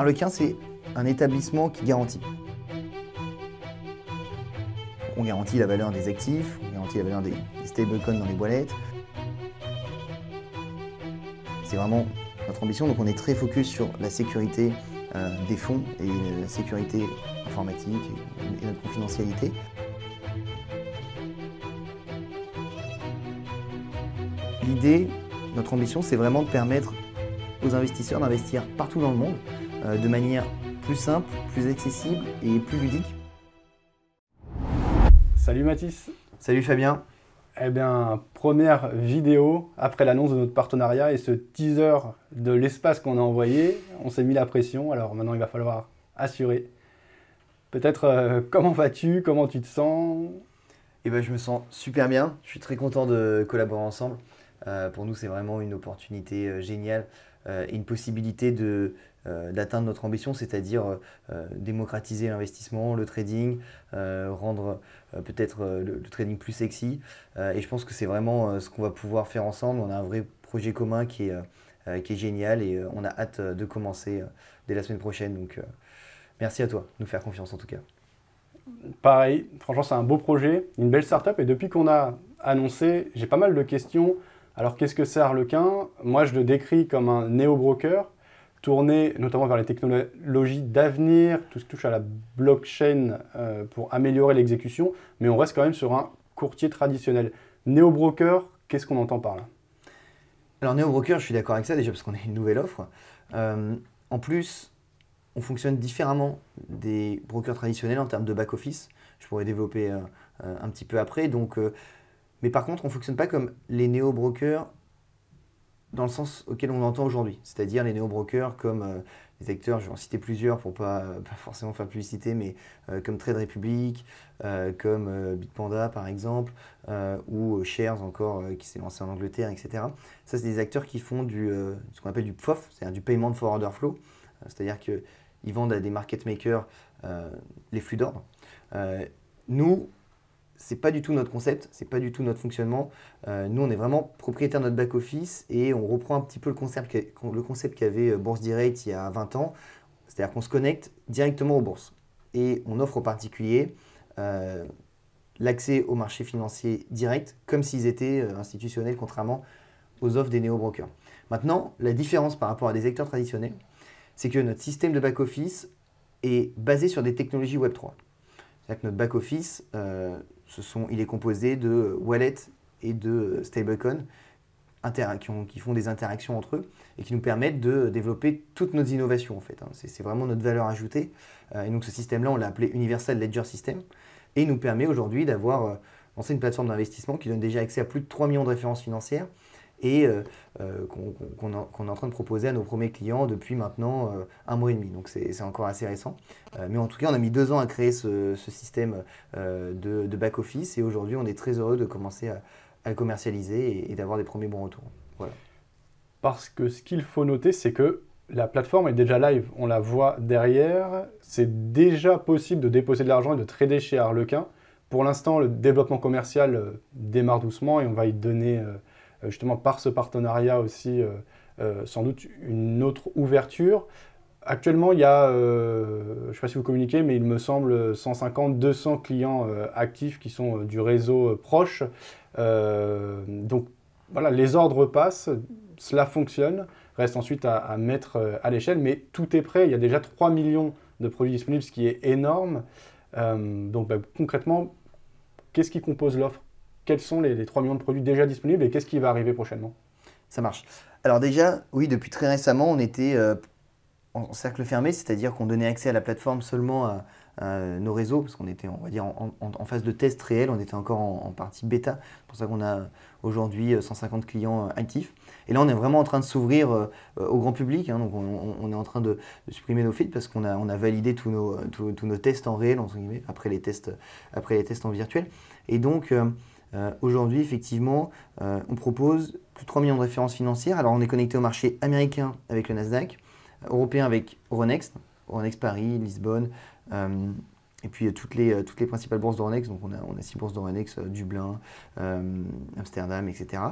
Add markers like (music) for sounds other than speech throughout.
Arlequin, c'est un établissement qui garantit. On garantit la valeur des actifs, on garantit la valeur des, stablecoins dans les boîtes. C'est vraiment notre ambition, donc on est très focus sur la sécurité euh, des fonds et la sécurité informatique et notre confidentialité. L'idée, notre ambition, c'est vraiment de permettre aux investisseurs d'investir partout dans le monde de manière plus simple, plus accessible et plus ludique. Salut Mathis. Salut Fabien. Eh bien, première vidéo après l'annonce de notre partenariat et ce teaser de l'espace qu'on a envoyé, on s'est mis la pression, alors maintenant il va falloir assurer. Peut-être euh, comment vas-tu, comment tu te sens? Eh bien, je me sens super bien, je suis très content de collaborer ensemble. Euh, pour nous, c'est vraiment une opportunité euh, géniale euh, et une possibilité de, d'atteindre notre ambition, c'est-à-dire démocratiser l'investissement, le trading, rendre peut-être le, trading plus sexy. et je pense que c'est vraiment ce qu'on va pouvoir faire ensemble. On a un vrai projet commun qui est, qui est génial et on a hâte de commencer dès la semaine prochaine. Donc merci à toi de nous faire confiance en tout cas. Pareil, franchement c'est un beau projet, une belle startup et depuis qu'on a annoncé, j'ai pas mal de questions alors qu'est-ce que c'est Harlequin Moi je le décris comme un néo-broker tourné notamment vers les technologies d'avenir, tout ce qui touche à la blockchain euh, pour améliorer l'exécution, mais on reste quand même sur un courtier traditionnel. Néo-broker, qu'est-ce qu'on entend par là? Alors néo-broker, je suis d'accord avec ça déjà parce qu'on a une nouvelle offre. Euh, en plus, on fonctionne différemment des brokers traditionnels en termes de back-office. Je pourrais développer euh, un petit peu après. Donc mais par contre, on ne fonctionne pas comme les néo-brokers dans le sens auquel on l'entend aujourd'hui. C'est-à-dire les néo-brokers comme euh, les acteurs, je vais en citer plusieurs pour pas, pas forcément faire publicité, mais euh, comme Trade Republic, euh, comme Bitpanda par exemple, ou Shares encore qui s'est lancé en Angleterre, etc. Ça, c'est des acteurs qui font du, ce qu'on appelle du PFOF, c'est-à-dire du payment for order flow. c'est-à-dire qu'ils vendent à des market makers les flux d'ordre. nous, c'est pas du tout notre concept, c'est pas du tout notre fonctionnement. Euh, nous, on est vraiment propriétaire de notre back-office et on reprend un petit peu le concept, qu'avait euh, Bourse Direct il y a 20 ans. C'est-à-dire qu'on se connecte directement aux bourses et on offre aux particuliers euh, l'accès au marché financier direct comme s'ils étaient institutionnels, contrairement aux offres des néo-brokers. Maintenant, la différence par rapport à des acteurs traditionnels, c'est que notre système de back-office est basé sur des technologies Web3. C'est-à-dire que notre back-office, il est composé de wallets et de stablecoins qui, font des interactions entre eux et qui nous permettent de développer toutes nos innovations en fait. Hein. C'est vraiment notre valeur ajoutée. Euh, ce système-là, on l'a appelé Universal Ledger System et il nous permet aujourd'hui d'avoir euh, lancé une plateforme d'investissement qui donne déjà accès à plus de 3 millions de références financières et euh, euh, qu'on est en train de proposer à nos premiers clients depuis maintenant euh, un mois et demi. Donc c'est encore assez récent. mais en tout cas, on a mis deux ans à créer ce, système de, back-office et aujourd'hui, on est très heureux de commencer à, le commercialiser et, d'avoir des premiers bons retours. Voilà. Parce que ce qu'il faut noter, c'est que la plateforme est déjà live, on la voit derrière. C'est déjà possible de déposer de l'argent et de trader chez Harlequin. Pour l'instant, le développement commercial démarre doucement et on va y donner justement par ce partenariat aussi, euh, euh, sans doute une autre ouverture. Actuellement, il y a, je ne sais pas si vous communiquez, mais il me semble 150, 200 clients actifs qui sont du réseau proche. donc voilà, les ordres passent, cela fonctionne, reste ensuite à, mettre à l'échelle, mais tout est prêt. Il y a déjà 3 millions de produits disponibles, ce qui est énorme. donc bah, concrètement, qu'est-ce qui compose l'offre? Quels sont les, 3 millions de produits déjà disponibles et qu'est-ce qui va arriver prochainement? Ça marche. Alors déjà, oui, depuis très récemment, on était euh, en cercle fermé, c'est-à-dire qu'on donnait accès à la plateforme seulement à, nos réseaux, parce qu'on était, on va dire, en, phase de test réel, on était encore en, partie bêta. C'est pour ça qu'on a aujourd'hui 150 clients euh, actifs. Et là, on est vraiment en train de s'ouvrir euh, au grand public. Hein. donc, on, est en train de, supprimer nos feeds parce qu'on a, validé tous nos, tests en réel, entre guillemets, après les tests, après les tests en virtuel. Et donc, euh, aujourd'hui, effectivement, euh, on propose plus de 3 millions de références financières. Alors, on est connecté au marché américain avec le Nasdaq, européen avec Euronext, Euronext Paris, Lisbonne, euh, et puis toutes les, principales bourses d'Euronext. Donc, on a, on a six bourses d'Euronext, Dublin, Amsterdam, etc.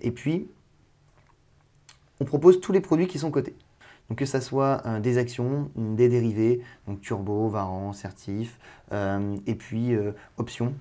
et puis, on propose tous les produits qui sont cotés. Donc que ça soit des actions, des dérivés, donc turbo, varan, certif, et puis options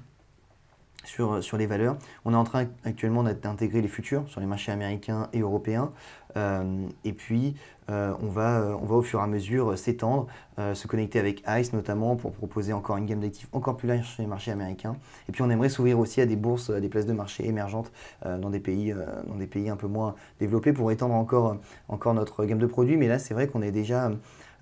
sur, sur les valeurs. On est en train actuellement d'intégrer les futurs sur les marchés américains et européens. Euh, et puis, euh, on, va, euh, on au fur et à mesure s'étendre, se connecter avec ICE notamment pour proposer encore une gamme d'actifs encore plus large sur les marchés américains. Et puis, on aimerait s'ouvrir aussi à des bourses, à des places de marché émergentes dans, des pays, un peu moins développés pour étendre encore, encore notre gamme de produits. Mais là, c'est vrai qu'on a déjà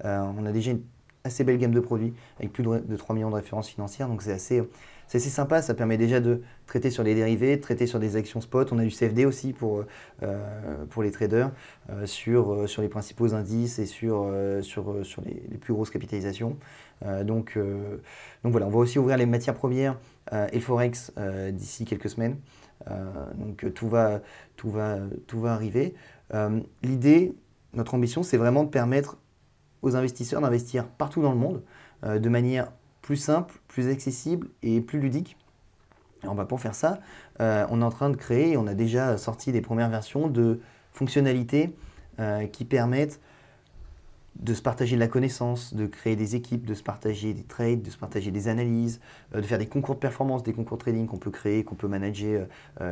une assez belle gamme de produits avec plus de 3 millions de références financières. Donc, c'est assez c'est sympa, ça permet déjà de traiter sur les dérivés, de traiter sur des actions spot. On a du CFD aussi pour, euh, pour les traders euh, sur, euh, les principaux indices et sur, les, plus grosses capitalisations. donc, donc voilà, on va aussi ouvrir les matières premières et le Forex d'ici quelques semaines. donc tout va arriver. L'idée, notre ambition, c'est vraiment de permettre aux investisseurs d'investir partout dans le monde de manière plus simple, plus accessible et plus ludique. pour faire ça, euh, on est en train de créer, on a déjà sorti des premières versions de fonctionnalités euh, qui permettent de se partager de la connaissance, de créer des équipes, de se partager des trades, de se partager des analyses, euh, de faire des concours de performance, des concours de trading qu'on peut créer, qu'on peut manager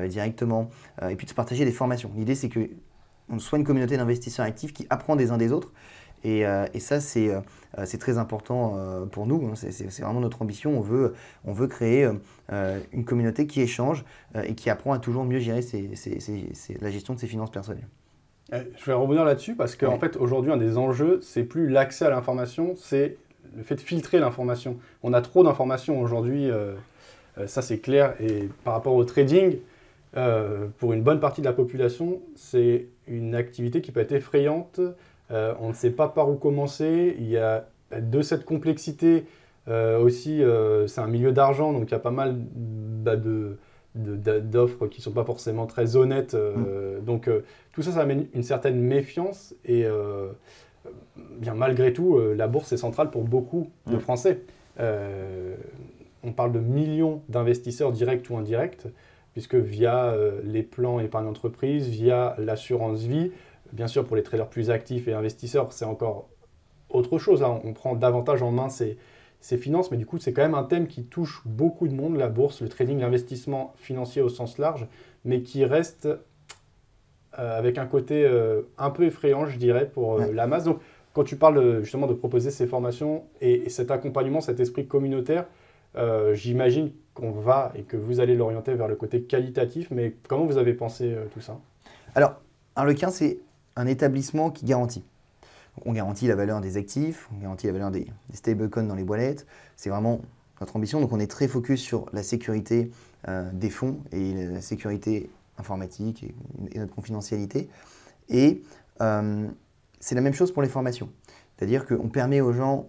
directement, et puis de se partager des formations. L'idée c'est que on soit une communauté d'investisseurs actifs qui apprend des uns des autres euh, et, ça, c'est euh, très important euh, pour nous. Hein. C'est vraiment notre ambition. On veut, on veut créer une communauté qui échange et qui apprend à toujours mieux gérer la gestion de ses finances personnelles. Je vais revenir là-dessus parce qu'en fait, aujourd'hui, un des enjeux, c'est plus l'accès à l'information, c'est le fait de filtrer l'information. On a trop d'informations aujourd'hui, ça c'est clair. Et par rapport au trading, pour une bonne partie de la population, c'est une activité qui peut être effrayante euh, on ne sait pas par où commencer. Il y a de cette complexité euh, aussi, euh, c'est un milieu d'argent, donc il y a pas mal bah, d'offres qui ne sont pas forcément très honnêtes. Mm. Donc tout ça, ça amène une certaine méfiance et bien malgré tout, la bourse est centrale pour beaucoup de mm. Français. on parle de millions d'investisseurs directs ou indirects, puisque via les plans épargne entreprise, via l'assurance vie, Bien sûr, pour les traders plus actifs et investisseurs, c'est encore autre chose. Là, on prend davantage en main ces, finances, mais du coup, c'est quand même un thème qui touche beaucoup de monde, la bourse, le trading, l'investissement financier au sens large, mais qui reste euh, avec un côté euh, un peu effrayant, je dirais, pour euh, la masse. Donc, quand tu parles justement de proposer ces formations et, cet accompagnement, cet esprit communautaire, j'imagine qu'on va et que vous allez l'orienter vers le côté qualitatif, mais comment vous avez pensé tout ça? Alors, Arlequin, c'est un établissement qui garantit. on garantit la valeur des actifs, on garantit la valeur des, stablecoins dans les boîtes. C'est vraiment notre ambition. Donc on est très focus sur la sécurité euh, des fonds et la sécurité informatique et, notre confidentialité. Et euh, c'est la même chose pour les formations. C'est-à-dire qu'on permet aux gens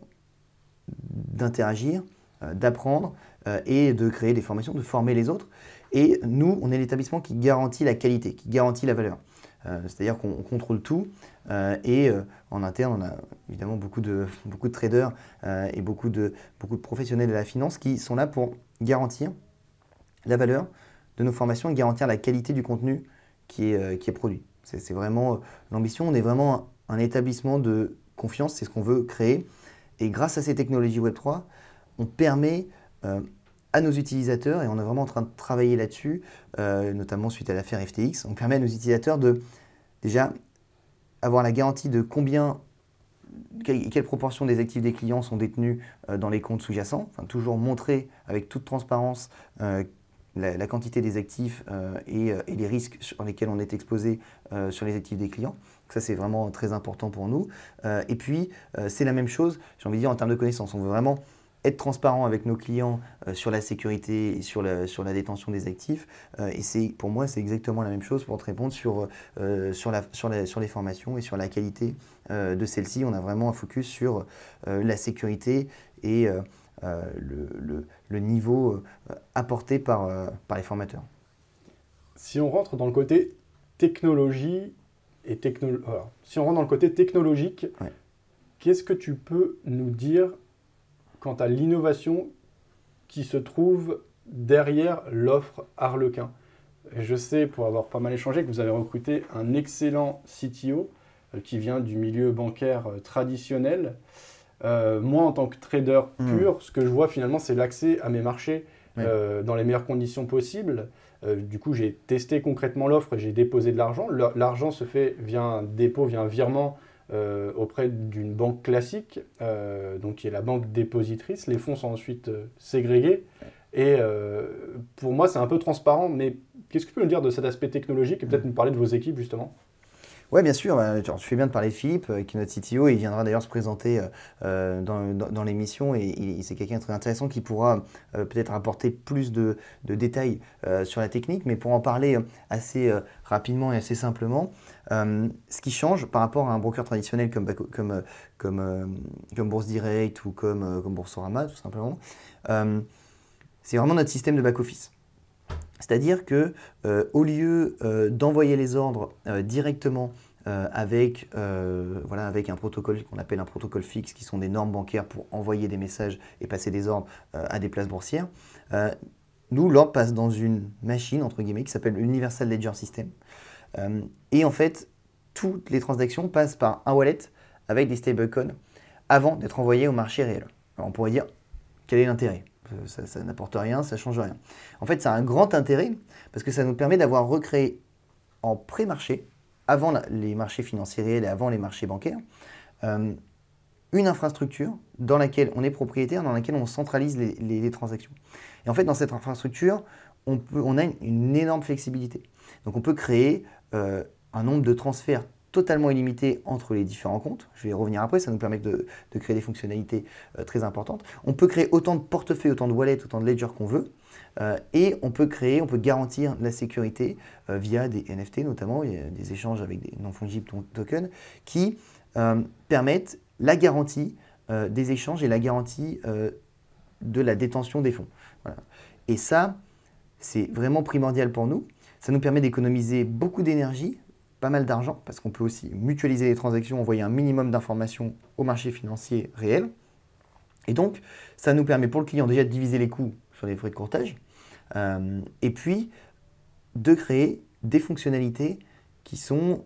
d'interagir, euh, d'apprendre et de créer des formations, de former les autres. Et nous, on est l'établissement qui garantit la qualité, qui garantit la valeur. Euh, c'est-à-dire qu'on contrôle tout euh, et euh, en interne, on a évidemment beaucoup de, (laughs) traders et beaucoup de, beaucoup de professionnels de la finance qui sont là pour garantir la valeur de nos formations et garantir la qualité du contenu qui est, qui est produit. C'est vraiment l'ambition. On est vraiment un, établissement de confiance, c'est ce qu'on veut créer. Et grâce à ces technologies Web3, on permet à nos utilisateurs, et on est vraiment en train de travailler là-dessus, euh, notamment suite à l'affaire FTX, on permet à nos utilisateurs de déjà avoir la garantie de combien, quelle, proportion des actifs des clients sont détenus euh, dans les comptes sous-jacents, enfin, toujours montrer avec toute transparence euh, la, quantité des actifs et, et, les risques sur lesquels on est exposé sur les actifs des clients. ça, c'est vraiment très important pour nous. et puis, c'est la même chose, j'ai envie de dire, en termes de connaissances. On veut vraiment être transparent avec nos clients euh, sur la sécurité et sur la, sur la détention des actifs. Euh, et c'est, pour moi, c'est exactement la même chose pour te répondre sur, euh, sur, la, sur, la, sur les formations et sur la qualité de celles-ci. On a vraiment un focus sur la sécurité et le, le, le, niveau apporté par, par les formateurs. Si on rentre dans le côté technologie et techno... si on rentre dans le côté technologique, qu'est-ce que tu peux nous dire quant à l'innovation qui se trouve derrière l'offre Harlequin. je sais, pour avoir pas mal échangé, que vous avez recruté un excellent CTO qui vient du milieu bancaire traditionnel. moi, en tant que trader Hmm. pur, ce que je vois finalement, c'est l'accès à mes marchés euh, dans les meilleures conditions possibles. Euh, du coup, j'ai testé concrètement l'offre et j'ai déposé de l'argent. L'argent se fait via un dépôt, via un virement euh, auprès d'une banque classique, euh, donc qui est la banque dépositrice. Les fonds sont ensuite euh, ségrégés. Et euh, pour moi, c'est un peu transparent, mais qu'est-ce que tu peux nous dire de cet aspect technologique et peut-être nous parler de vos équipes justement? Ouais, bien sûr. bah, tu fais bien de parler de Philippe, euh, qui est notre CTO. Il viendra d'ailleurs se présenter euh, euh, dans, l'émission. Et, c'est quelqu'un de très intéressant qui pourra peut-être apporter plus de, détails sur la technique. Mais pour en parler assez rapidement et assez simplement, ce qui change par rapport à un broker traditionnel comme, comme Bourse Direct ou comme, comme Boursorama, tout simplement, c'est vraiment notre système de back-office. C'est-à-dire que euh, au lieu euh, d'envoyer les ordres euh, directement avec, un protocole qu'on appelle un protocole fixe, qui sont des normes bancaires pour envoyer des messages et passer des ordres à des places boursières, nous, l'ordre passe dans une machine, entre guillemets, qui s'appelle Universal Ledger System. Et en fait, toutes les transactions passent par un wallet avec des stablecoins avant d'être envoyées au marché réel. On pourrait dire, quel est l'intérêt? Ça, ça n'apporte rien, ça change rien. En fait, ça a un grand intérêt parce que ça nous permet d'avoir recréé en pré-marché, avant les marchés financiers réels et avant les marchés bancaires, euh, une infrastructure dans laquelle on est propriétaire, dans laquelle on centralise les, transactions. Et en fait, dans cette infrastructure, on, a une, une énorme flexibilité. Donc on peut créer euh, un nombre de transferts totalement illimité entre les différents comptes. Je vais y revenir après, ça nous permet de, créer des fonctionnalités euh, très importantes. On peut créer autant de portefeuilles, autant de wallets, autant de ledgers qu'on veut. Euh, et on peut créer, on peut garantir la sécurité euh, via des NFT notamment, des échanges avec des non-fungibles to- tokens qui permettent la garantie des échanges et la garantie de la détention des fonds. Et ça, c'est vraiment primordial pour nous. Ça nous permet d'économiser beaucoup d'énergie, pas mal d'argent, parce qu'on peut aussi mutualiser les transactions, envoyer un minimum d'informations au marché financier réel. Et donc, ça nous permet pour le client déjà de diviser les coûts sur les frais de courtage, euh, et puis de créer des fonctionnalités qui sont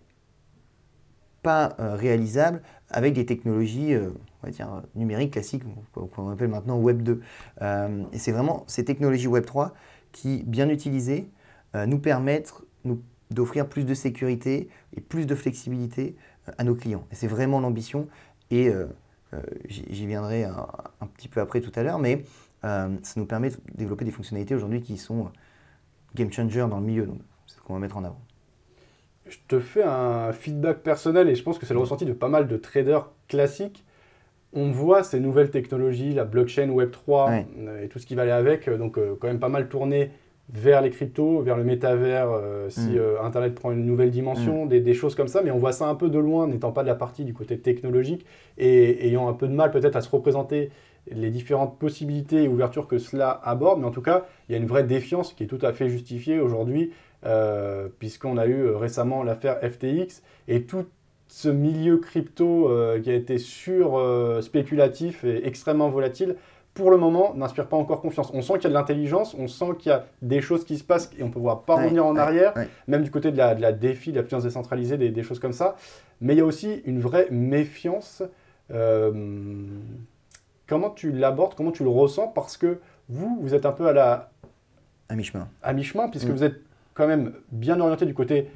pas euh, réalisables avec des technologies euh, on va dire, numériques classiques, qu'on appelle maintenant Web 2. Euh, et c'est vraiment ces technologies Web 3 qui, bien utilisées, nous permettent nous, d'offrir plus de sécurité et plus de flexibilité euh, à nos clients. Et c'est vraiment l'ambition, et euh, euh, j'y viendrai un, un petit peu après tout à l'heure, mais euh, ça nous permet de développer des fonctionnalités aujourd'hui qui sont game changer dans le milieu. Donc, c'est ce qu'on va mettre en avant. Je te fais un feedback personnel et je pense que c'est le ressenti de pas mal de traders classiques. On voit ces nouvelles technologies, la blockchain Web3 Ouais. euh, et tout ce qui va aller avec, donc quand même pas mal tourné vers les cryptos, vers le métavers, euh, si Mm. euh, Internet prend une nouvelle dimension, des, des choses comme ça, mais on voit ça un peu de loin, n'étant pas de la partie du côté technologique et ayant un peu de mal peut-être à se représenter les différentes possibilités et ouvertures que cela aborde, mais en tout cas, il y a une vraie défiance qui est tout à fait justifiée aujourd'hui, euh, puisqu'on a eu récemment l'affaire FTX et tout ce milieu crypto qui a été sur spéculatif et extrêmement volatile, pour le moment, n'inspire pas encore confiance. On sent qu'il y a de l'intelligence, on sent qu'il y a des choses qui se passent et on peut voir pas Ouais, revenir en ouais, arrière, ouais. même du côté de la, de la défi, de la finance décentralisée, des, des choses comme ça. Mais il y a aussi une vraie méfiance. Euh, comment tu l'abordes, comment tu le ressens Parce que vous, vous êtes un peu à la, À mi-chemin. à mi-chemin, puisque Mm. vous êtes quand même bien orienté du côté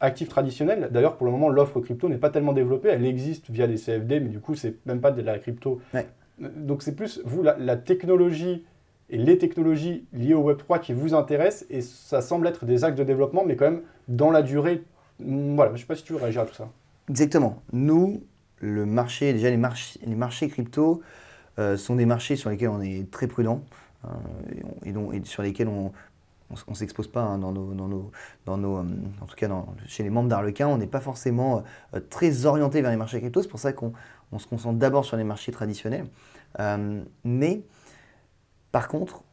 actif traditionnel. D'ailleurs, pour le moment, l'offre crypto n'est pas tellement développée. Elle existe via les CFD, mais du coup, c'est même pas de la crypto. Donc, c'est plus, vous, la, technologie et les technologies liées au Web3 qui vous intéressent, et ça semble être des axes de développement, mais quand même dans la durée. Mm, Voilà, je ne sais pas si tu veux réagir à tout ça. Exactement. Nous, le marché, déjà les marchés, les marchés crypto euh, sont des marchés sur lesquels on est très prudent euh, et, on- et dont- et sur lesquels on ne s'expose pas hein, dans nos, dans nos, dans nos, euh, en tout cas chez les membres d'Arlequin, on n'est pas forcément euh, très orienté vers les marchés crypto. C'est pour ça qu'on on se concentre d'abord sur les marchés traditionnels. Euh, mais par contre,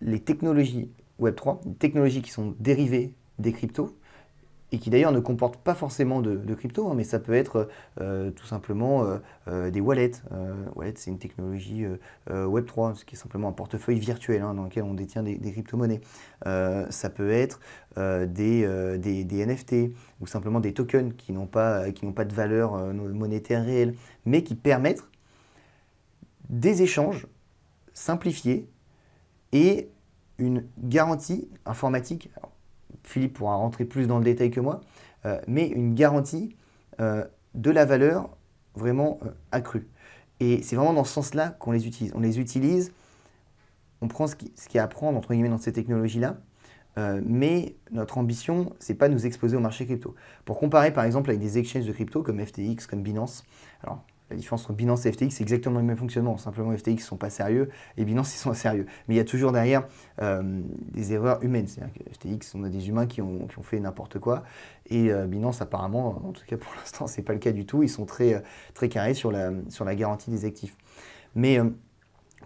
les technologies Web3, les technologies qui sont dérivées des cryptos, et qui d'ailleurs ne comporte pas forcément de, crypto, hein, mais ça peut être euh, tout simplement euh, euh, des wallets. wallet, c'est une technologie Web3, ce qui est simplement un portefeuille virtuel hein, dans lequel on détient des, crypto-monnaies. ça peut être des, des, NFT ou simplement des tokens qui n'ont pas, pas de valeur monétaire réelle, mais qui permettent des échanges simplifiés et une garantie informatique. Philippe pourra rentrer plus dans le détail que moi, euh, mais une garantie euh, de la valeur vraiment euh, accrue. Et c'est vraiment dans ce sens-là qu'on les utilise. On les utilise, on prend ce qui, ce qui est à prendre entre guillemets dans ces technologies-là, mais notre ambition, c'est pas nous exposer au marché crypto. Pour comparer par exemple avec des exchanges de crypto comme FTX, comme Binance, alors la différence entre Binance et FTX, c'est exactement le même fonctionnement. Simplement, FTX ne sont pas sérieux et Binance, ils sont sérieux. Mais il y a toujours derrière euh, des erreurs humaines. C'est-à-dire que FTX, on a des humains qui ont, fait n'importe quoi. Et euh, Binance, apparemment, en tout cas pour l'instant, ce n'est pas le cas du tout. Ils sont très, euh, très carrés sur la, sur la garantie des actifs. Mais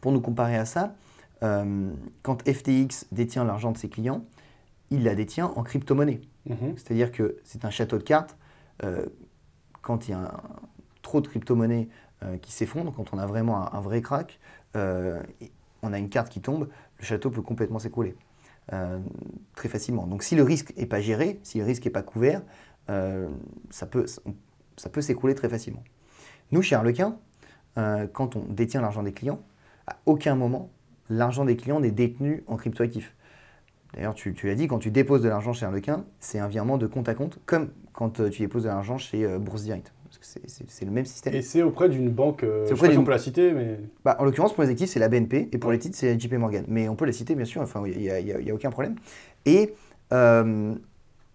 pour nous comparer à ça, quand FTX détient l'argent de ses clients, il la détient en crypto-monnaie. Mm-hmm. C'est-à-dire que c'est un château de cartes. quand il y a un trop de crypto-monnaies euh, qui s'effondrent, quand on a vraiment un, vrai crack, euh, on a une carte qui tombe, le château peut complètement s'écrouler. Euh, très facilement. Donc si le risque n'est pas géré, si le risque n'est pas couvert, ça peut, ça peut s'écrouler très facilement. Nous, chez Arlequin, quand on détient l'argent des clients, à aucun moment, l'argent des clients n'est détenu en cryptoactif. D'ailleurs, tu, tu l'as dit, quand tu déposes de l'argent chez Arlequin, c'est un virement de compte à compte, comme quand tu déposes de l'argent chez Bourse Direct c'est le même système. Et c'est auprès d'une banque, euh, je sais pas si on peut la citer, mais... Bah, en l'occurrence, pour les actifs, c'est la BNP, et pour les titres, c'est JP Morgan. Mais on peut les citer, bien sûr, enfin, il n'y a, a, aucun problème. Et euh,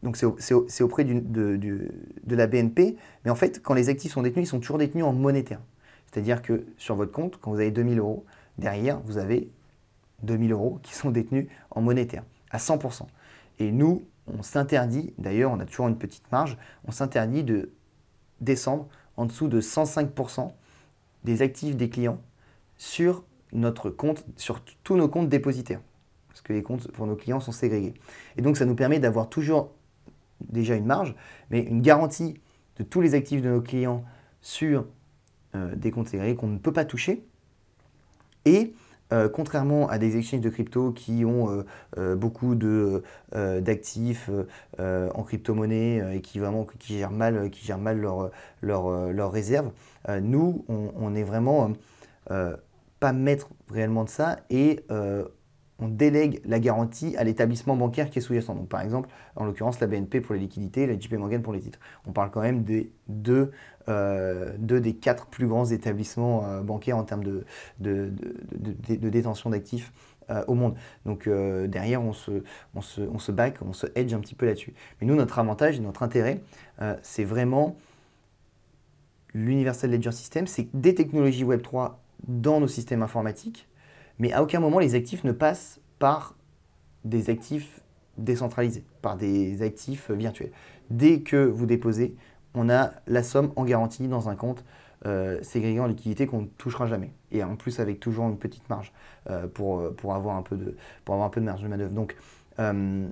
donc, c'est auprès de, de, la BNP, mais en fait, quand les actifs sont détenus, ils sont toujours détenus en monétaire. C'est-à-dire que sur votre compte, quand vous avez 2000 euros, derrière, vous avez 2000 euros qui sont détenus en monétaire, à 100%. Et nous, on s'interdit, d'ailleurs, on a toujours une petite marge, on s'interdit de descendre en dessous de 105% des actifs des clients sur notre compte, sur tous nos comptes dépositaires. Parce que les comptes pour nos clients sont ségrégés. Et donc ça nous permet d'avoir toujours déjà une marge, mais une garantie de tous les actifs de nos clients sur euh, des comptes ségrégés qu'on ne peut pas toucher. Et euh, contrairement à des exchanges de crypto qui ont euh, euh, beaucoup d'actifs en crypto-monnaie et qui, vraiment, qui gèrent mal, qui mal leurs leur, réserves, nous, on, on, est vraiment pas maître réellement de ça et on délègue la garantie à l'établissement bancaire qui est sous-jacent. Donc, par exemple, en l'occurrence, la BNP pour les liquidités, la JP Morgan pour les titres. On parle quand même des deux, euh, des quatre plus grands établissements euh, bancaires en termes de, de, détention d'actifs euh, au monde. Donc, derrière, on se, on, se, on se back, on se hedge un petit peu là-dessus. Mais nous, notre avantage et notre intérêt, c'est vraiment l'Universal Ledger System, c'est des technologies Web3 dans nos systèmes informatiques mais à aucun moment les actifs ne passent par des actifs décentralisés, par des actifs virtuels. Dès que vous déposez, on a la somme en garantie dans un compte euh, ségrégé en liquidité qu'on ne touchera jamais. Et en plus avec toujours une petite marge euh, pour, euh, pour, avoir un peu de, marge de manœuvre. Donc euh,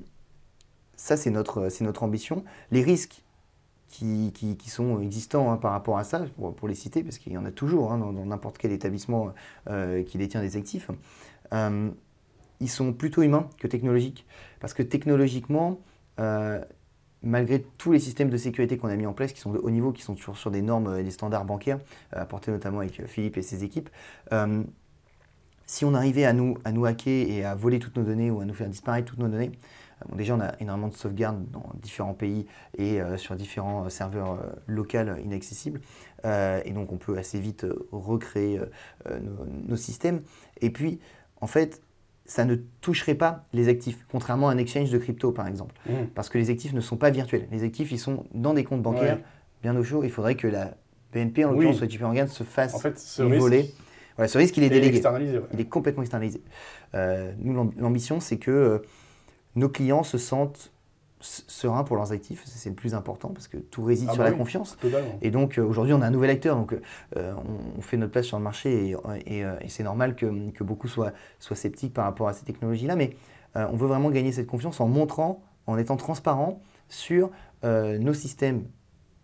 ça c'est notre, ambition. Les risques qui, sont existants hein, par rapport à ça, pour, les citer, parce qu'il y en a toujours hein, dans n'importe quel établissement qui détient des actifs, ils sont plutôt humains que technologiques. Parce que technologiquement, malgré tous les systèmes de sécurité qu'on a mis en place, qui sont de haut niveau, qui sont toujours sur des normes et des standards bancaires, apportés notamment avec Philippe et ses équipes, si on arrivait à nous, à nous hacker et à voler toutes nos données ou à nous faire disparaître toutes nos données, déjà, on a énormément de sauvegardes dans différents pays et euh, sur différents euh, serveurs euh, locaux inaccessibles. et donc, on peut assez vite recréer nos, systèmes. Et puis, en fait, ça ne toucherait pas les actifs, contrairement à un exchange de crypto, par exemple. Mmh. Parce que les actifs ne sont pas virtuels. Les actifs, ils sont dans des comptes bancaires, bien au chaud. Il faudrait que la BNP, en l'occurrence, oui. JP Morgan, se fasse en fait, ce voler. ce risque, il est délégué. Il est complètement externalisé. nous, l'ambition, c'est que nos clients se sentent sereins pour leurs actifs, c'est le plus important parce que tout réside ah sur bah la confiance. Et donc euh, aujourd'hui on a un nouvel acteur, donc euh, on, fait notre place sur le marché et, euh, c'est normal que, beaucoup soient, soient, sceptiques par rapport à ces technologies-là, mais on veut vraiment gagner cette confiance en montrant, en étant transparent sur nos systèmes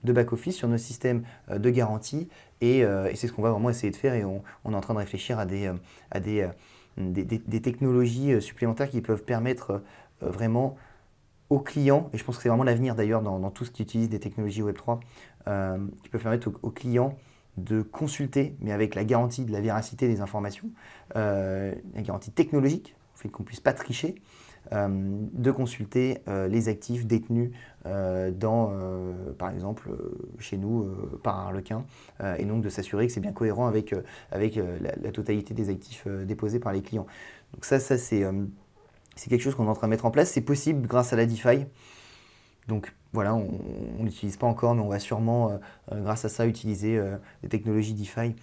de back-office, sur nos systèmes de garantie. Et, c'est ce qu'on va vraiment essayer de faire. Et on, est en train de réfléchir à des, à des, des, technologies supplémentaires qui peuvent permettre vraiment aux clients, et je pense que c'est vraiment l'avenir d'ailleurs dans, tout ce qui utilise des technologies Web3, qui peuvent permettre aux clients de consulter, mais avec la garantie de la véracité des informations, euh, la garantie technologique, fait qu'on ne puisse pas tricher, euh, de consulter euh, les actifs détenus dans, par exemple, chez nous, par Harlequin, et donc de s'assurer que c'est bien cohérent avec, avec la, totalité des actifs déposés par les clients. Donc ça, ça c'est quelque chose qu'on est en train de mettre en place. C'est possible grâce à la DeFi. Donc voilà, on n'utilise pas encore, mais on va sûrement, euh, euh, grâce à ça, utiliser euh, des technologies DeFi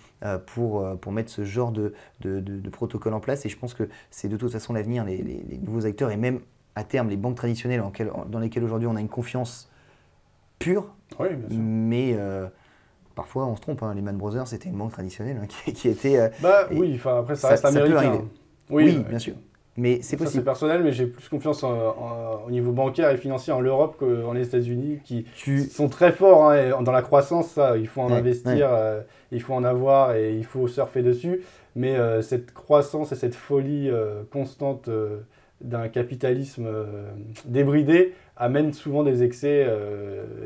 pour, pour mettre ce genre de, de, protocole en place. Et je pense que c'est de toute façon l'avenir, les, nouveaux acteurs et même à terme les banques traditionnelles dans lesquelles aujourd'hui on a une confiance pure. Oui, bien sûr. Mais parfois on se trompe. Hein. Lehman Brothers, c'était une banque traditionnelle hein, (laughs) qui, était. bah oui, après ça, reste américain. oui, bien sûr. Mais c'est possible. C'est personnel, mais j'ai plus confiance au niveau bancaire et financier en Europe qu'en les États-Unis, qui sont très forts hein, dans la croissance. Ça, il faut en investir, euh, il faut en avoir et il faut surfer dessus. Mais euh, cette croissance et cette folie euh, constante d'un capitalisme débridé amène souvent des excès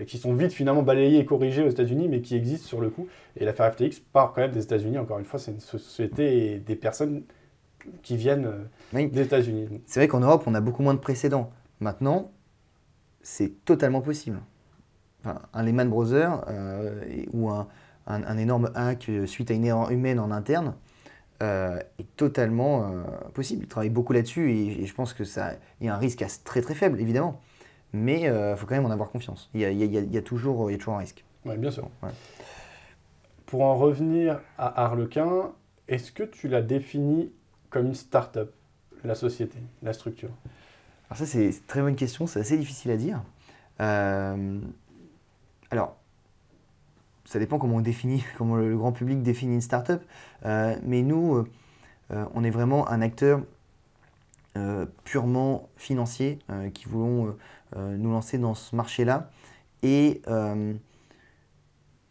qui sont vite finalement balayés et corrigés aux États-Unis, mais qui existent sur le coup. Et l'affaire FTX part quand même des États-Unis. Encore une fois, c'est une société et des personnes qui viennent euh, des États-Unis. C'est vrai qu'en Europe, on a beaucoup moins de précédents. Maintenant, c'est totalement possible. un Lehman Brothers euh, ou un, un, énorme hack suite à une erreur humaine en interne euh, est totalement possible. Ils travaillent beaucoup là-dessus et, je pense que ça y a un risque très très faible, évidemment. Mais il faut quand même en avoir confiance. Il y a, y a, y a toujours, y a toujours un risque. Oui, bien sûr. Pour en revenir à Harlequin, est-ce que tu l'as défini comme une start-up, la société, la structure Alors ça, c'est une très bonne question, c'est assez difficile à dire. Euh, alors, ça dépend comment on définit, (laughs) comment le, grand public définit une start-up. Euh, mais nous, euh, on est vraiment un acteur purement financier qui voulons nous lancer dans ce marché-là et,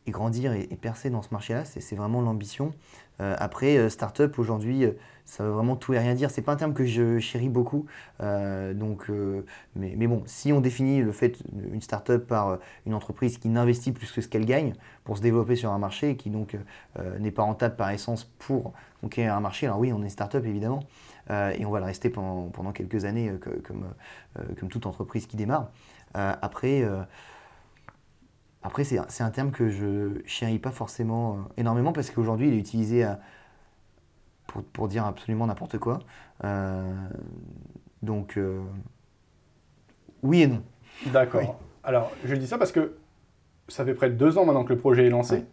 et, grandir et, et, percer dans ce marché-là. C'est vraiment l'ambition. Après, start-up aujourd'hui ça veut vraiment tout et rien dire. C'est pas un terme que je chéris beaucoup. Euh, donc, euh, mais, bon, si on définit le fait une start-up par euh, une entreprise qui n'investit plus que ce qu'elle gagne pour se développer sur un marché et qui donc n'est pas rentable par essence pour conquérir un marché, alors oui, on est une start-up évidemment. et on va le rester pendant, pendant quelques années comme, comme toute entreprise qui démarre. après, après c'est un terme que je chéris pas forcément énormément parce qu'aujourd'hui il est utilisé à pour, dire absolument n'importe quoi. Euh, donc, euh, oui et non. D'accord. Alors, je dis ça parce que ça fait près de deux ans maintenant que le projet est lancé.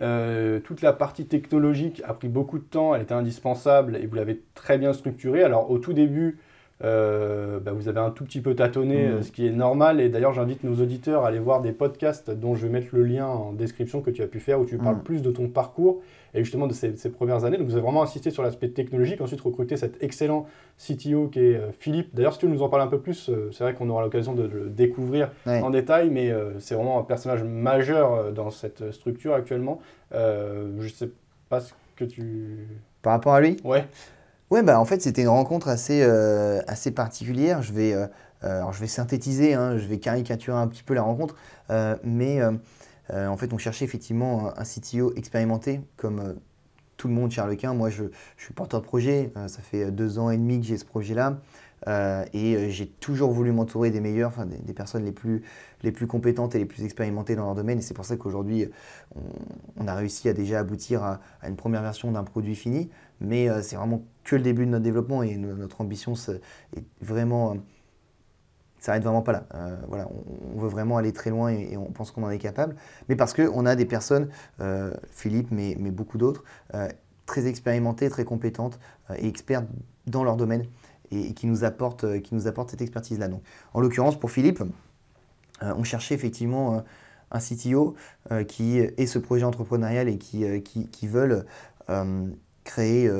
Euh, toute la partie technologique a pris beaucoup de temps, elle était indispensable et vous l'avez très bien structurée. Alors, au tout début, euh, bah, vous avez un tout petit peu tâtonné, mmh. euh, ce qui est normal. Et d'ailleurs, j'invite nos auditeurs à aller voir des podcasts dont je vais mettre le lien en description que tu as pu faire, où tu parles mmh. plus de ton parcours et justement de ces, premières années. Donc, vous avez vraiment insisté sur l'aspect technologique. Ensuite, recruter cet excellent CTO qui est euh, Philippe. D'ailleurs, si tu nous en parler un peu plus, c'est vrai qu'on aura l'occasion de, le découvrir en détail, mais c'est vraiment un personnage majeur dans cette structure actuellement. je ne sais pas ce que tu. Par rapport à lui? Ouais. Ouais, bah en fait, c'était une rencontre assez, euh, assez particulière. Je vais, euh, euh, alors je vais synthétiser, hein, je vais caricaturer un petit peu la rencontre, mais en fait, on cherchait effectivement un CTO expérimenté, comme tout le monde chez Arlequin. Moi, je, je suis porteur de projet, ça fait deux ans et demi que j'ai ce projet-là. et j'ai toujours voulu m'entourer des meilleurs, enfin, des, personnes les plus, les plus compétentes et les plus expérimentées dans leur domaine. Et c'est pour ça qu'aujourd'hui, on, a réussi à déjà aboutir à, à une première version d'un produit fini. Mais c'est vraiment que le début de notre développement et notre ambition est vraiment euh, ça vraiment pas là. Euh, voilà, on, veut vraiment aller très loin et, on pense qu'on en est capable. Mais parce qu'on a des personnes, euh, Philippe, mais, mais beaucoup d'autres, très expérimentées, très compétentes et expertes dans leur domaine et, qui, nous apportent, qui nous cette expertise-là. Donc, en l'occurrence, pour Philippe, on cherchait effectivement un CTO qui ait ce projet entrepreneurial et qui, qui veulent créer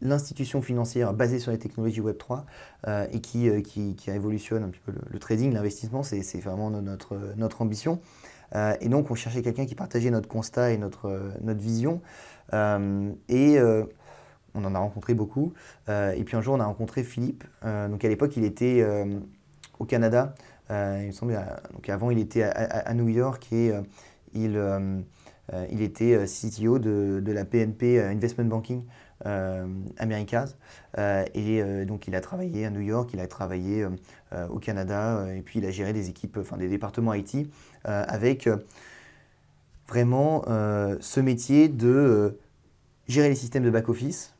l'institution financière basée sur les technologies Web3 et qui, qui, qui, révolutionne un petit peu le, trading, l'investissement, c'est vraiment notre, notre ambition. et donc, on cherchait quelqu'un qui partageait notre constat et notre, notre vision. et on en a rencontré beaucoup. et puis un jour, on a rencontré Philippe. donc, à l'époque, il était au Canada. il me semble, donc avant, il était à, New York et il euh, il était euh, CTO de, la PNP euh, Investment Banking euh, et donc il a travaillé à New York, il a travaillé au Canada et puis il a géré des équipes, enfin des départements IT avec vraiment ce métier de gérer les systèmes de back-office,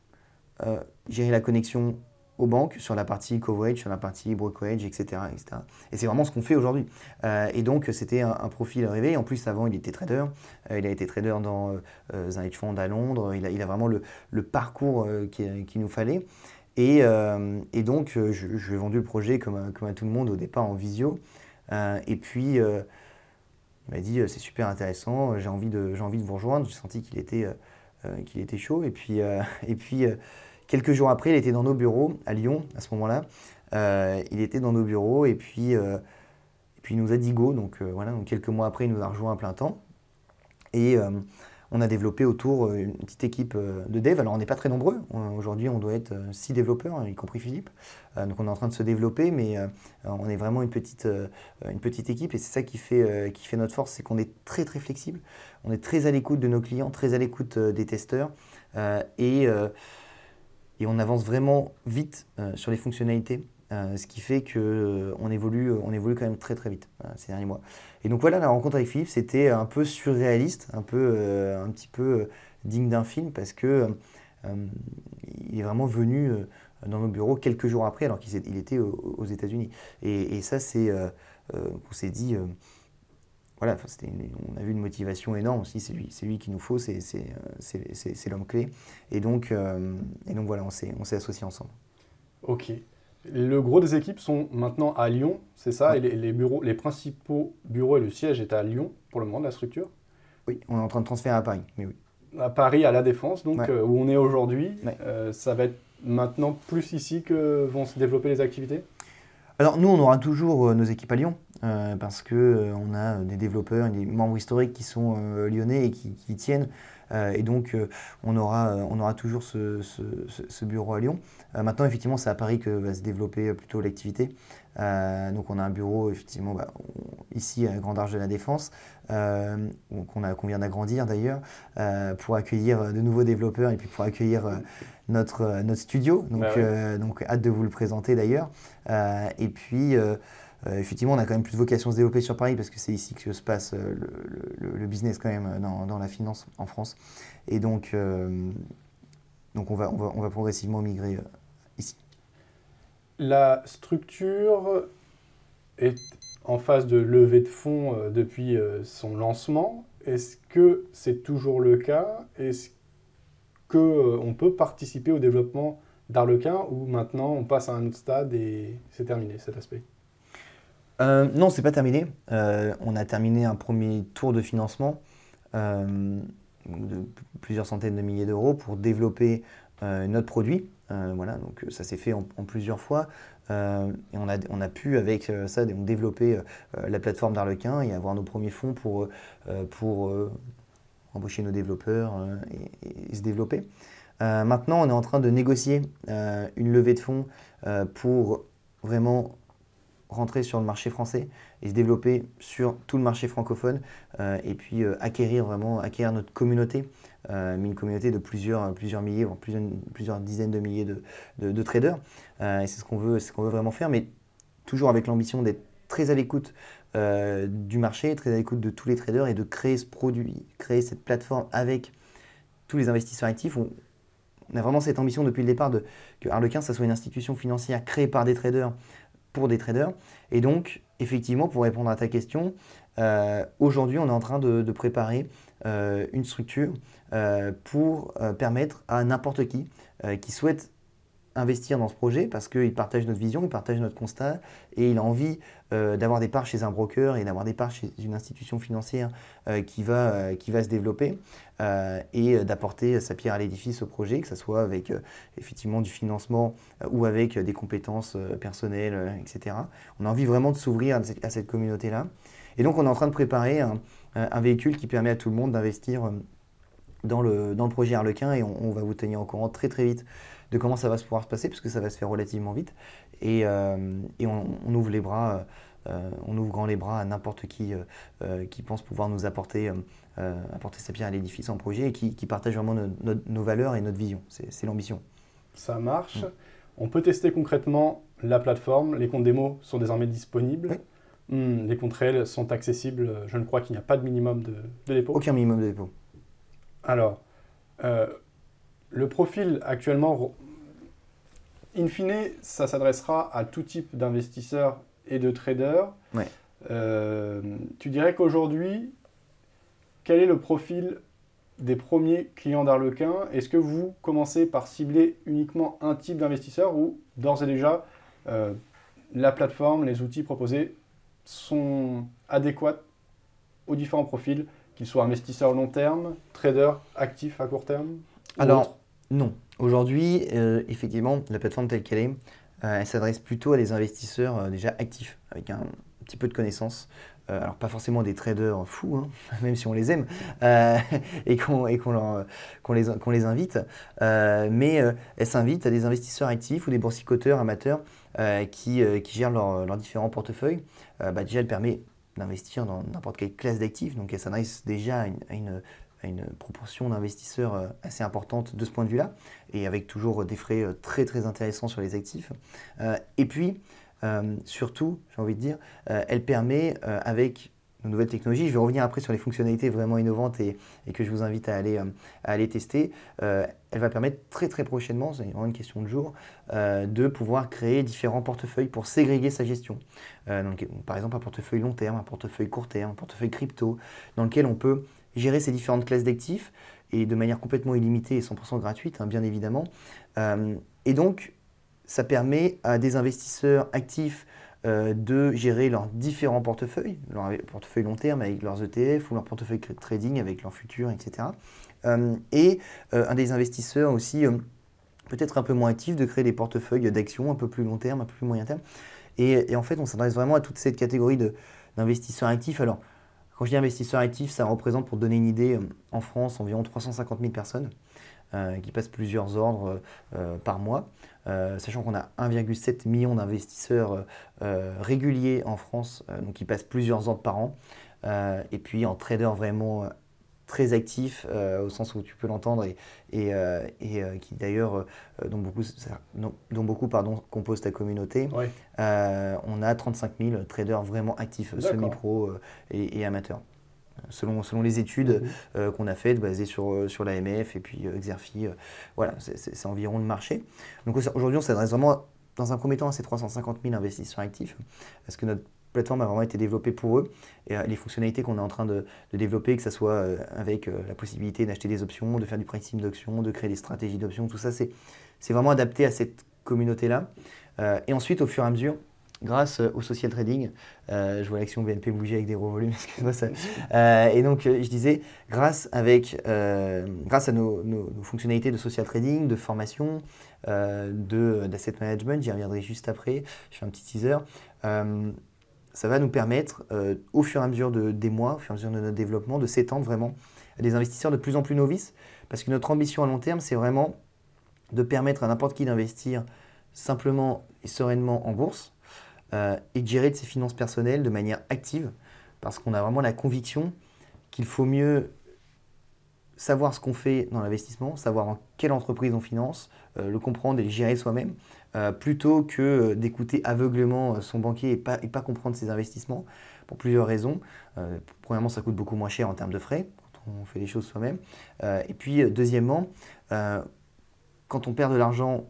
gérer la connexion aux banques sur la partie coverage, sur la partie brokerage, etc. etc. Et c'est vraiment ce qu'on fait aujourd'hui. Euh, et donc, c'était un, profil rêvé. En plus, avant, il était trader. Euh, il a été trader dans euh, un hedge fund à Londres. Il a, il a vraiment le, le parcours qu'il nous fallait. Et, et donc, je, je, vendu le projet comme, comme à tout le monde au départ en visio. et puis, il m'a dit c'est super intéressant, j'ai envie, de, envie de vous rejoindre. J'ai senti qu'il était, qu'il était chaud. Et puis, (laughs) et puis Quelques jours après, il était dans nos bureaux à Lyon à ce moment-là. Euh, il était dans nos bureaux et puis, euh, et puis il nous a dit go. Donc euh, voilà, donc quelques mois après, il nous a rejoint à plein temps. Et on a développé autour une petite équipe de dev. Alors on n'est pas très nombreux. Aujourd'hui, on doit être six développeurs, y compris Philippe. donc on est en train de se développer, mais on est vraiment une petite, une petite équipe. Et c'est ça qui fait, qui fait notre force, c'est qu'on est très très flexible. On est très à l'écoute de nos clients, très à l'écoute des testeurs. et et on avance vraiment vite euh, sur les fonctionnalités, euh, ce qui fait qu'on euh, évolue, on évolue quand même très très vite ces derniers mois. Et donc voilà, la rencontre avec Philippe, c'était un peu surréaliste, un, peu, un petit peu digne d'un film, parce que il est vraiment venu dans nos bureaux quelques jours après, alors qu'il était aux, États-Unis. Et, ça, c'est, on s'est dit voilà, on a vu une motivation énorme aussi, c'est lui, lui qu'il nous faut, c'est euh, l'homme clé. Et donc, euh, et donc voilà, on s'est associés ensemble. Ok. Le gros des équipes sont maintenant à Lyon, c'est ça? Et les, bureaux, les principaux bureaux et le siège est à Lyon pour le moment de la structure? Oui, on est en train de transférer à Paris, mais oui. À Paris, à La Défense, donc, euh, où on est aujourd'hui. ça va être maintenant plus ici que vont se développer les activités? Alors nous, on aura toujours nos équipes à Lyon. Euh, parce qu'on euh, on a des développeurs, des membres historiques qui sont euh, lyonnais et qui, qui tiennent. et donc, on, aura, on aura toujours ce, ce, bureau à Lyon. maintenant, effectivement, c'est à Paris que va se développer plutôt l'activité. donc, on a un bureau, effectivement, bah, ici à Grand Arche de la Défense, qu'on vient d'agrandir d'ailleurs, pour accueillir de nouveaux développeurs et puis pour accueillir notre, notre studio. Donc, bah donc, hâte de vous le présenter d'ailleurs. et puis, euh, effectivement, on a quand même plus de vocation à se développer sur Paris parce que c'est ici que se passe euh, le, business quand même dans, dans, la finance en France. Et donc, euh, donc on, va, on, va, on va progressivement migrer ici. La structure est en phase de levée de fonds depuis son lancement. Est-ce que c'est toujours le cas? Est-ce qu'on peut participer au développement d'Arlequin ou maintenant on passe à un autre stade et c'est terminé cet aspect? Euh, non, c'est pas terminé. Euh, on a terminé un premier tour de financement euh, de plusieurs centaines de milliers d'euros pour développer notre produit. voilà, donc ça s'est fait en, plusieurs fois. et on a, pu, avec ça, développer la plateforme d'Arlequin et avoir nos premiers fonds pour, pour embaucher nos développeurs et, se développer. maintenant, on est en train de négocier une levée de fonds pour vraiment rentrer sur le marché français et se développer sur tout le marché francophone euh, et puis euh, acquérir vraiment acquérir notre communauté, euh, une communauté de plusieurs, plusieurs milliers, voire plusieurs, plusieurs dizaines de milliers de, de, traders. et c'est ce qu'on veut, ce qu'on veut vraiment faire, mais toujours avec l'ambition d'être très à l'écoute du marché, très à l'écoute de tous les traders et de créer ce produit, créer cette plateforme avec tous les investisseurs actifs. On, on a vraiment cette ambition depuis le départ de que Harlequin, ça soit une institution financière créée par des traders pour des traders. Et donc, effectivement, pour répondre à ta question, euh, aujourd'hui, on est en train de, préparer euh, une structure euh, pour permettre à n'importe qui qui souhaite investir dans ce projet parce qu'il partage notre vision, il partage notre constat et il a envie euh, d'avoir des parts chez un broker et d'avoir des parts chez une institution financière euh, qui, va, euh, qui va se développer et d'apporter sa pierre à l'édifice au projet, que ce soit avec effectivement du financement ou avec des compétences personnelles, etc. On a envie vraiment de s'ouvrir à cette communauté-là. Et donc on est en train de préparer un, véhicule qui permet à tout le monde d'investir dans le, dans le projet Harlequin et on, va vous tenir au courant très très vite de comment ça va se pouvoir se passer parce que ça va se faire relativement vite et, euh, et on, ouvre les bras euh, on ouvre grand les bras à n'importe qui euh, qui pense pouvoir nous apporter, apporter sa pierre à l'édifice en projet et qui, qui partage vraiment nos valeurs et notre vision. C'est l'ambition. Ça marche. Mm. On peut tester concrètement la plateforme. Les comptes démo sont désormais disponibles. Hmm, les comptes réels sont accessibles. Je ne crois qu'il n'y a pas de minimum de, de dépôt. Aucun minimum de dépôt. Alors, le profil actuellement, in fine, ça s'adressera à tout type d'investisseurs et de traders. Euh, tu dirais qu'aujourd'hui, quel est le profil des premiers clients d'Arlequin Est-ce que vous commencez par cibler uniquement un type d'investisseur ou d'ores et déjà euh, la plateforme, les outils proposés sont adéquats aux différents profils qu'ils soient investisseurs long terme, traders actifs à court terme? Alors, non. Aujourd'hui, euh, effectivement, la plateforme telle qu'elle est, euh, elle s'adresse plutôt à des investisseurs euh, déjà actifs, avec un, petit peu de connaissances. alors, pas forcément des traders fous, hein, (laughs) même si on les aime, (laughs) et qu'on les, invite, mais elle s'invite à des investisseurs actifs ou des boursicoteurs amateurs qui, gèrent leurs différents portefeuilles. Bah, déjà, elle permet d'investir dans n'importe quelle classe d'actifs. Donc elle s'adresse déjà à une, proportion d'investisseurs euh, assez importante de ce point de vue-là, et avec toujours des frais euh, très très intéressants sur les actifs. Euh, et puis, surtout, j'ai envie de dire, elle permet avec nos nouvelles technologies. Je vais revenir après sur les fonctionnalités vraiment innovantes et, que je vous invite à aller, euh, à aller tester. Euh, elle va permettre très très prochainement, c'est vraiment une question de jour, euh, de pouvoir créer différents portefeuilles pour ségréguer sa gestion. donc, par exemple, un portefeuille long terme, un portefeuille court terme, un portefeuille crypto, dans lequel on peut gérer ces différentes classes d'actifs et de manière complètement illimitée et 100% gratuite, hein, bien évidemment. et donc, ça permet à des investisseurs actifs euh, de gérer leurs différents portefeuilles, leur portefeuille long terme avec leurs ETF ou leur portefeuille trading avec leurs futurs, etc. et euh, un des investisseurs aussi euh, peut-être un peu moins actifs de créer des portefeuilles d'actions un peu plus long terme, un peu plus moyen terme. Et, en fait, on s'adresse vraiment à toute cette catégorie d'investisseurs actifs. Alors, quand je dis investisseurs actifs, ça représente, pour donner une idée, en France, environ 350 000 personnes qui passent plusieurs ordres par mois. Euh, sachant qu'on a 1,7 million d'investisseurs euh, euh, réguliers en France, donc qui passent plusieurs ordres par an. et puis en trader vraiment très actif au sens où tu peux l'entendre et, et, qui d'ailleurs dont beaucoup, dont beaucoup pardon, composent ta communauté. on a 35 000 traders vraiment actifs, semi-pro et, amateurs selon, selon les études mhm. euh, qu'on a faites basées sur, euh, sur l'AMF et puis euh, Xerfi. voilà, c'est environ le marché. Donc aujourd'hui, on s'adresse vraiment, dans un premier temps, à ces 350 000 investisseurs actifs, parce que notre plateforme a vraiment été développée pour eux. Et les fonctionnalités qu'on est en train de, développer, que ce soit avec la possibilité d'acheter des options, de faire du pricing d'options, de créer des stratégies d'options, tout ça, c'est vraiment adapté à cette communauté-là. et ensuite, au fur et à mesure, grâce euh, au social trading. Euh, je vois l'action BNP bouger avec des gros volumes, (laughs) excuse-moi ça. Euh, et donc, je disais, grâce, avec, grâce à nos, fonctionnalités de social trading, de formation, d'asset management, j'y reviendrai juste après, je fais un petit teaser, ça va nous permettre, au fur et à mesure de, des mois, au fur et à mesure de notre développement, de s'étendre vraiment à des investisseurs de plus en plus novices, parce que notre ambition à long terme, c'est vraiment de permettre à n'importe qui d'investir simplement et sereinement en bourse, euh, et de gérer ses finances personnelles de manière active, parce qu'on a vraiment la conviction qu'il faut mieux savoir ce qu'on fait dans l'investissement, savoir en quelle entreprise on finance, euh, le comprendre et le gérer soi-même, euh, plutôt que d'écouter aveuglément son banquier et pas, et pas comprendre ses investissements, pour plusieurs raisons. premièrement, ça coûte beaucoup moins cher en termes de frais, quand on fait les choses soi-même. et puis, deuxièmement, quand on perd de l'argent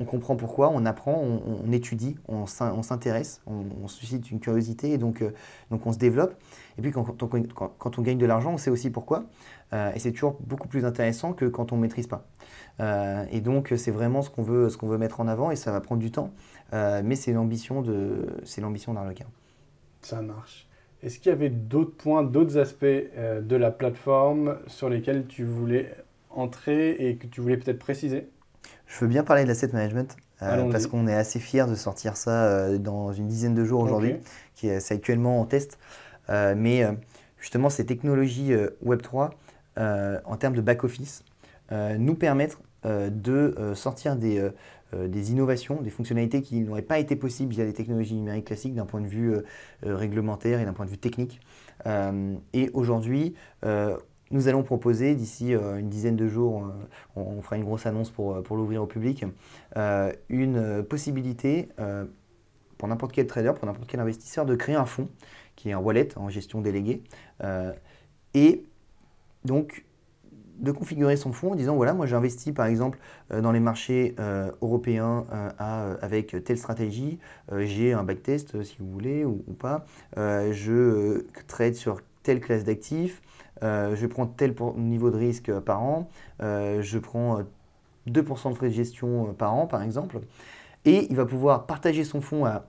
on comprend pourquoi, on apprend, on, étudie, on, s'intéresse, on, suscite une curiosité et donc, donc on se développe. Et puis quand, quand, on gagne de l'argent, on sait aussi pourquoi. et c'est toujours beaucoup plus intéressant que quand on ne maîtrise pas. et donc c'est vraiment ce qu'on veut, ce qu'on veut mettre en avant et ça va prendre du temps. mais c'est l'ambition d'Arlequin. Ça marche. Est-ce qu'il y avait d'autres points, d'autres aspects euh, de la plateforme sur lesquels tu voulais entrer et que tu voulais peut-être préciser? Je veux bien parler de l'asset management euh, parce qu'on est assez fiers de sortir ça euh, dans une dizaine de jours aujourd'hui, qui est, actuellement en test. Mais justement, ces technologies Web3, en termes de back-office, nous permettent de sortir des euh, innovations, des fonctionnalités qui n'auraient pas été possibles via des technologies numériques classiques d'un point de vue euh, euh, réglementaire et d'un point de vue technique. et aujourd'hui, nous allons proposer d'ici une dizaine de jours, on, fera une grosse annonce pour, pour l'ouvrir au public, une possibilité pour n'importe quel trader, pour n'importe quel investisseur, de créer un fonds qui est un wallet en gestion déléguée. et donc de configurer son fonds en disant voilà, moi j'investis par exemple euh, dans les marchés euh, européens euh, avec telle stratégie, j'ai un backtest si vous voulez ou, pas, je trade sur telle classe d'actifs, je prends tel niveau de risque par an, je prends 2% de frais de gestion par an par exemple, et il va pouvoir partager son fonds à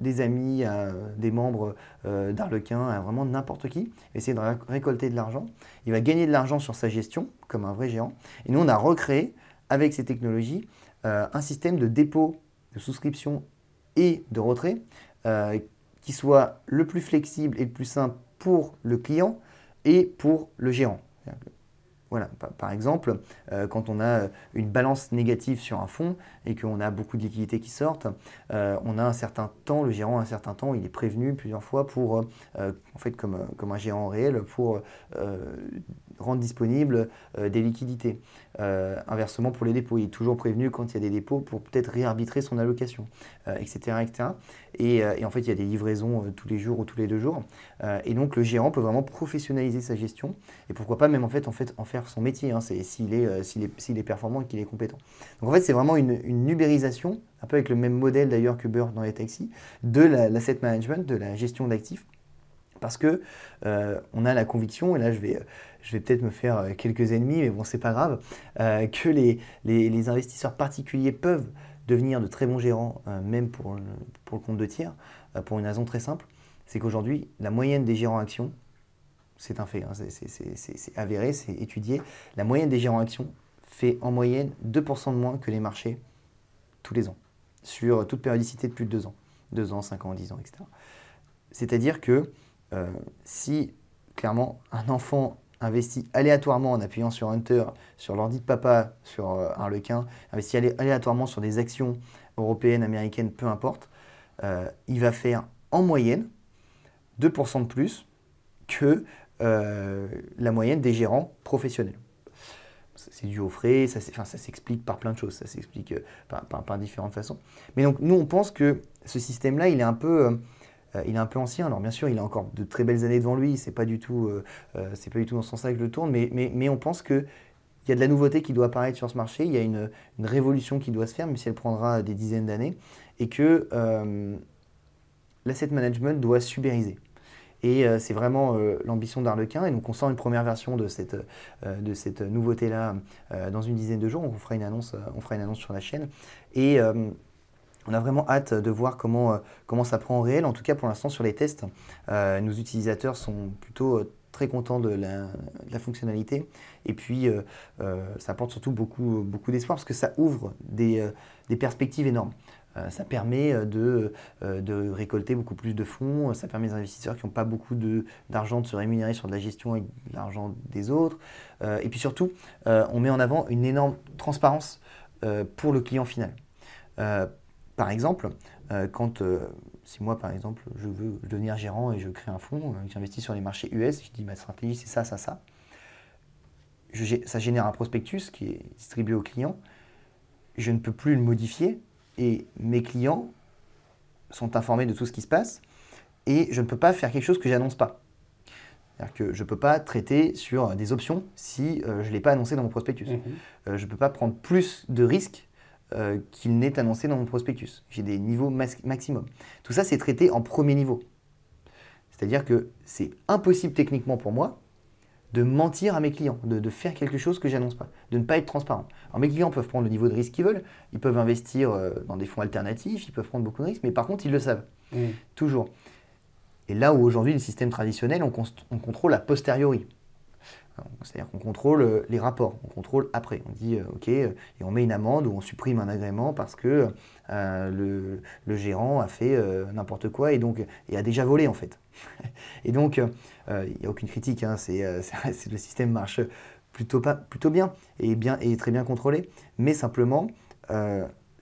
des amis, à des membres euh, d'Arlequin, vraiment n'importe qui, essayer de récolter de l'argent. Il va gagner de l'argent sur sa gestion, comme un vrai géant. Et nous, on a recréé, avec ces technologies, euh, un système de dépôt, de souscription et de retrait euh, qui soit le plus flexible et le plus simple pour le client et pour le gérant. Voilà, par exemple, euh, quand on a une balance négative sur un fonds et qu'on a beaucoup de liquidités qui sortent, euh, on a un certain temps, le gérant a un certain temps, il est prévenu plusieurs fois pour, euh, en fait, comme, comme un gérant réel, pour rendre disponible des liquidités. inversement, pour les dépôts, il est toujours prévenu quand il y a des dépôts pour peut-être réarbitrer son allocation, etc. etc. Et, et, en fait, il y a des livraisons tous les jours ou tous les deux jours. et donc, le gérant peut vraiment professionnaliser sa gestion et pourquoi pas même en fait, en fait en faire son métier, hein, s'il est, euh, est, est, performant et qu'il est compétent. Donc en fait, c'est vraiment une, une ubérisation, un peu avec le même modèle d'ailleurs que Beurre dans les taxis, de l'asset management, de la gestion d'actifs. Parce que euh, on a la conviction, et là je vais, je vais peut-être me faire euh, quelques ennemis, mais bon, c'est pas grave, que les, les, investisseurs particuliers peuvent devenir de très bons gérants, même pour, pour, le compte de tiers, pour une raison très simple, c'est qu'aujourd'hui, la moyenne des gérants actions, c'est un fait, hein, c'est avéré, c'est étudié. La moyenne des gérants actions fait en moyenne 2% de moins que les marchés tous les ans, sur toute périodicité de plus de 2 ans, 2 ans, 5 ans, 10 ans, etc. C'est-à-dire que euh, si clairement un enfant investit aléatoirement en appuyant sur Hunter, sur l'ordi de papa, sur euh, un lequin, investit aléatoirement sur des actions européennes, américaines, peu importe, euh, il va faire en moyenne 2% de plus que euh, la moyenne des gérants professionnels. C'est dû aux frais, ça, s'explique par plein de choses, ça s'explique par, différentes façons. Mais donc nous, on pense que ce système-là, il est un peu... Euh, il est un peu ancien, alors bien sûr, il a encore de très belles années devant lui, c'est pas du tout, c'est pas du tout dans ce sens-là que je le tourne, mais, mais, on pense que il y a de la nouveauté qui doit apparaître sur ce marché, il y a une, révolution qui doit se faire, même si elle prendra des dizaines d'années, et que l'asset management doit subériser. Et euh, c'est vraiment euh, l'ambition d'Arlequin. Et donc on sort une première version de cette, euh, cette nouveauté-là dans une dizaine de jours. On fera une annonce, on fera une annonce sur la chaîne. Et on a vraiment hâte de voir comment, comment ça prend en réel. En tout cas, pour l'instant, sur les tests, nos utilisateurs sont plutôt très contents de la, fonctionnalité. Et puis, ça apporte surtout beaucoup, d'espoir parce que ça ouvre des, perspectives énormes. Euh, ça permet euh, euh, de, récolter beaucoup plus de fonds, ça permet aux investisseurs qui n'ont pas beaucoup d'argent de, se rémunérer sur de la gestion et de l'argent des autres. et puis surtout, on met en avant une énorme transparence pour le client final. Par exemple, quand si moi, par exemple, je veux devenir gérant et je crée un fonds, j'investis sur les marchés US, je dis ma stratégie c'est ça, ça, ça. ça génère un prospectus qui est distribué au client. Je ne peux plus le modifier et mes clients sont informés de tout ce qui se passe et je ne peux pas faire quelque chose que j'annonce pas. C'est-à-dire que je ne peux pas traiter sur des options si euh, je ne l'ai pas annoncé dans mon prospectus. Euh, je ne peux pas prendre plus de risques euh, qu'il n'est annoncé dans mon prospectus. J'ai des niveaux maximum. Tout ça, c'est traité en premier niveau. C'est-à-dire que c'est impossible techniquement pour moi de mentir à mes clients, de, faire quelque chose que j'annonce pas, de ne pas être transparent. Alors mes clients peuvent prendre le niveau de risque qu'ils veulent, ils peuvent investir euh, dans des fonds alternatifs, ils peuvent prendre beaucoup de risques, mais par contre ils le savent, toujours. Et là où aujourd'hui le système traditionnel, on, on contrôle a posteriori. C'est-à-dire qu'on contrôle euh, les rapports, on contrôle après. On dit euh, OK, et on met une amende ou on supprime un agrément parce que le, gérant a fait n'importe quoi et donc et a déjà volé en fait. (laughs) et donc il n'y a aucune critique, hein, c'est, (laughs) le système marche plutôt, plutôt bien et, bien et très bien contrôlé, mais simplement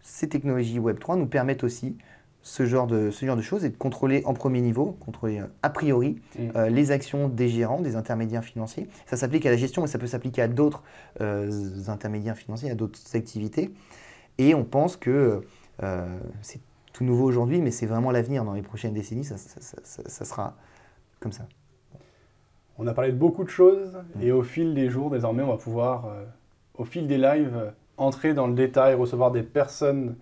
ces technologies Web3 nous permettent aussi ce genre, de, ce genre de choses et de contrôler en premier niveau, contrôler a priori mm. les actions des gérants, des intermédiaires financiers. Ça s'applique à la gestion, mais ça peut s'appliquer à d'autres intermédiaires financiers, à d'autres activités. Et on pense que c'est tout nouveau aujourd'hui, mais c'est vraiment l'avenir dans les prochaines décennies, ça, ça sera comme ça. On a parlé de beaucoup de choses et au fil des jours, désormais, on va pouvoir, euh, au fil des lives, euh, entrer dans le détail, recevoir des personnes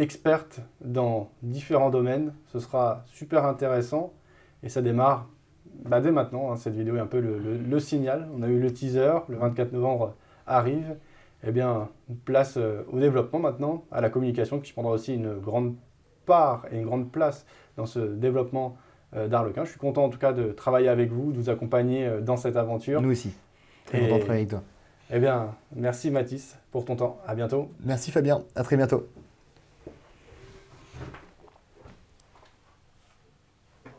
expertes dans différents domaines. Ce sera super intéressant et ça démarre bah, dès maintenant. Hein. cette vidéo est un peu le, signal. On a eu le teaser, le 24 novembre arrive. Eh bien, place euh, au développement maintenant, à la communication qui prendra aussi une grande part et une grande place dans ce développement euh, d'Arlequin. Je suis content en tout cas de travailler avec vous, de vous accompagner euh, dans cette aventure. Nous aussi. Très content de travailler avec toi. Eh bien, merci Mathis pour ton temps. À bientôt. Merci Fabien. À très bientôt.